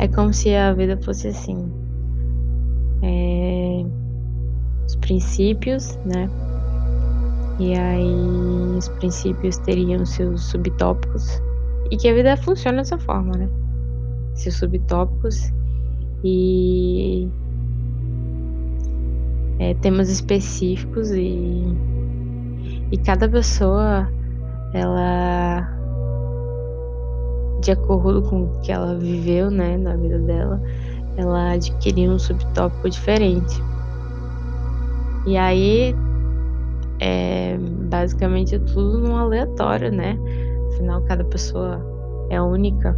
É como se a vida fosse assim. É, os princípios, né? E aí os princípios teriam seus subtópicos. E que a vida funciona dessa forma, né? Seus subtópicos e é, temas específicos e, e cada pessoa ela de acordo com o que ela viveu né, na vida dela, ela adquiriu um subtópico diferente. E aí é basicamente tudo num aleatório, né? Afinal, cada pessoa é única.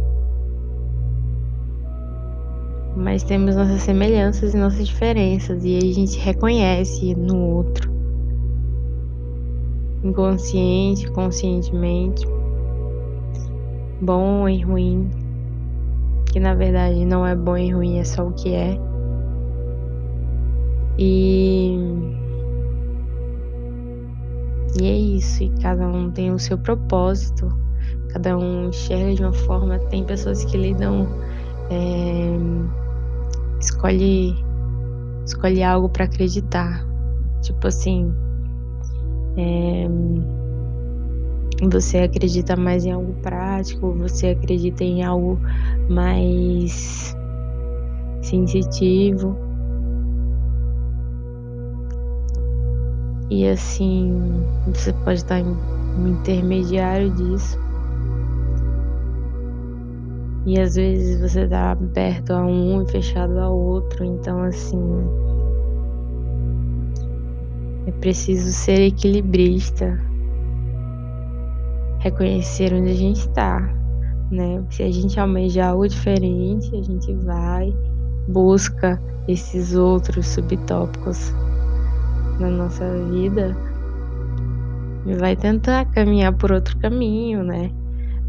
Mas temos nossas semelhanças e nossas diferenças, e a gente reconhece no outro. Inconsciente, conscientemente. Bom e ruim. Que na verdade não é bom e ruim, é só o que é. E e é isso, e cada um tem o seu propósito, cada um enxerga de uma forma. Tem pessoas que lidam, é, escolhe, escolhe algo para acreditar, tipo assim, é, você acredita mais em algo prático, você acredita em algo mais sensitivo. E assim, você pode estar no intermediário disso. E às vezes você está aberto a um e fechado a outro. Então, assim, é preciso ser equilibrista, reconhecer onde a gente está, né? Se a gente almeja algo diferente, a gente vai, busca esses outros subtópicos na nossa vida e vai tentar caminhar por outro caminho, né?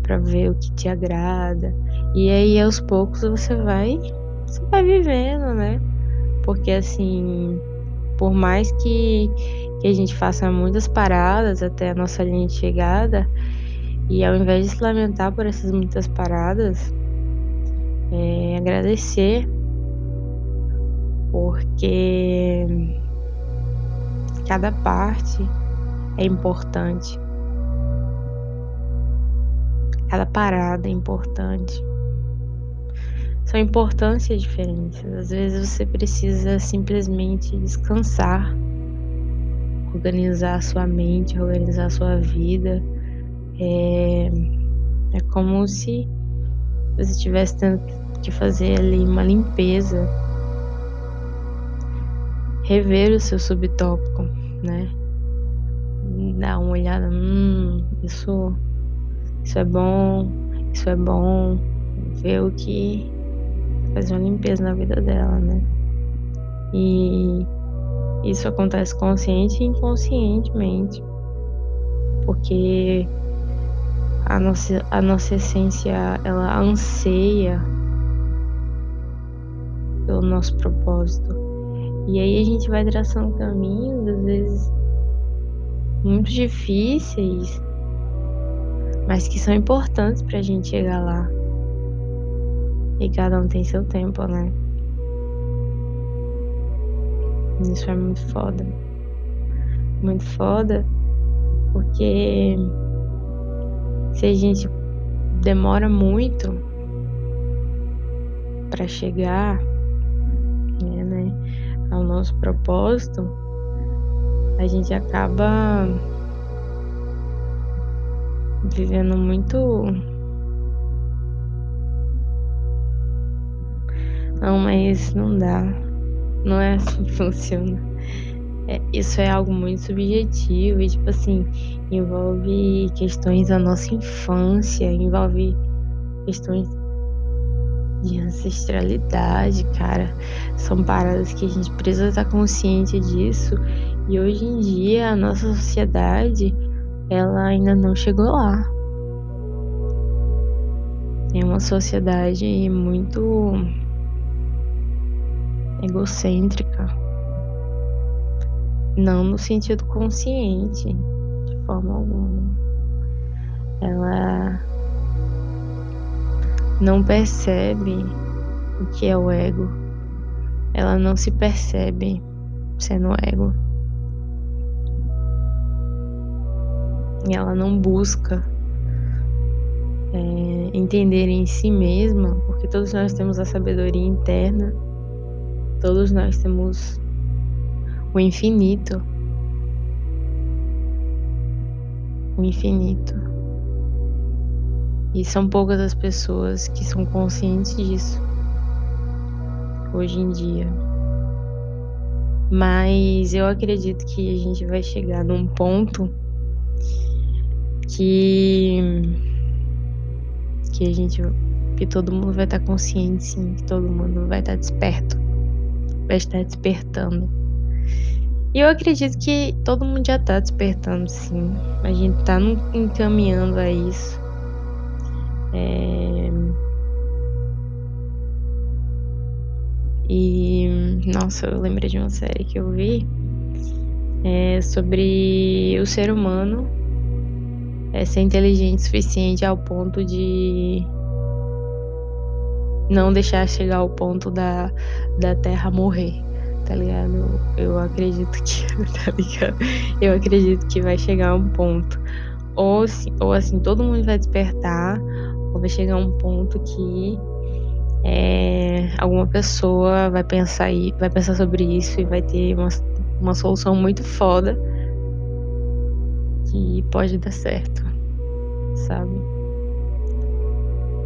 Para ver o que te agrada. E aí aos poucos você vai você vai vivendo, né? Porque assim, por mais que, que a gente faça muitas paradas até a nossa linha de chegada, e ao invés de se lamentar por essas muitas paradas, é, agradecer, porque Cada parte é importante. Cada parada é importante. São importâncias diferentes. Às vezes você precisa simplesmente descansar, organizar sua mente, organizar sua vida. É, é como se você tivesse que fazer ali uma limpeza rever o seu subtópico, né? Dar uma olhada, hum, isso, isso é bom, isso é bom, ver o que fazer uma limpeza na vida dela, né? E isso acontece consciente e inconscientemente, porque a nossa, a nossa essência ela anseia pelo nosso propósito e aí a gente vai traçando caminhos, às vezes muito difíceis, mas que são importantes pra gente chegar lá. E cada um tem seu tempo, né? Isso é muito foda. Muito foda, porque se a gente demora muito para chegar, ao nosso propósito, a gente acaba vivendo muito. Não, mas não dá. Não é assim que funciona. É, isso é algo muito subjetivo e, tipo assim, envolve questões da nossa infância, envolve questões de ancestralidade, cara. São paradas que a gente precisa estar consciente disso. E hoje em dia a nossa sociedade ela ainda não chegou lá. É uma sociedade muito egocêntrica. Não no sentido consciente, de forma alguma. Ela não percebe o que é o ego. Ela não se percebe sendo ego. E ela não busca é, entender em si mesma, porque todos nós temos a sabedoria interna, todos nós temos o infinito. O infinito. E são poucas as pessoas que são conscientes disso hoje em dia. Mas eu acredito que a gente vai chegar num ponto que que a gente que todo mundo vai estar consciente sim, que todo mundo vai estar desperto, vai estar despertando. E eu acredito que todo mundo já está despertando sim. A gente está encaminhando a isso. É... E nossa, eu lembrei de uma série que eu vi é sobre o ser humano é, ser inteligente o suficiente ao ponto de não deixar chegar ao ponto da, da Terra morrer, tá ligado? Eu, acredito que, tá ligado? Eu acredito que vai chegar um ponto. Ou, ou assim, todo mundo vai despertar, ou vai chegar um ponto que é, alguma pessoa vai pensar, vai pensar sobre isso e vai ter uma, uma solução muito foda que pode dar certo, sabe?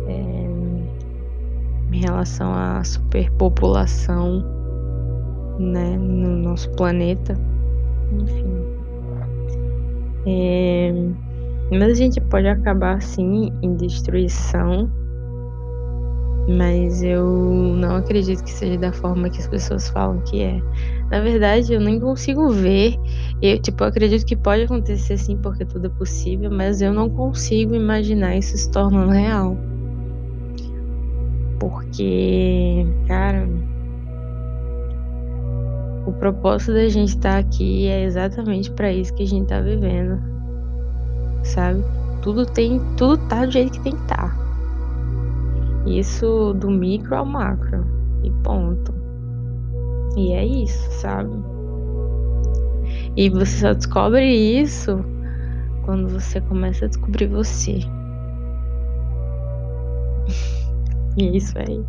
É, em relação à superpopulação, né, no nosso planeta, enfim. É, mas a gente pode acabar sim em destruição, mas eu não acredito que seja da forma que as pessoas falam que é. Na verdade, eu nem consigo ver. Eu, tipo, eu acredito que pode acontecer sim, porque tudo é possível, mas eu não consigo imaginar isso se tornando real. Porque, cara, o propósito da gente estar tá aqui é exatamente para isso que a gente tá vivendo. Sabe? Tudo tem, tudo tá do jeito que tem que estar. Tá. Isso do micro ao macro. E ponto. E é isso, sabe? E você só descobre isso quando você começa a descobrir você. e é isso aí.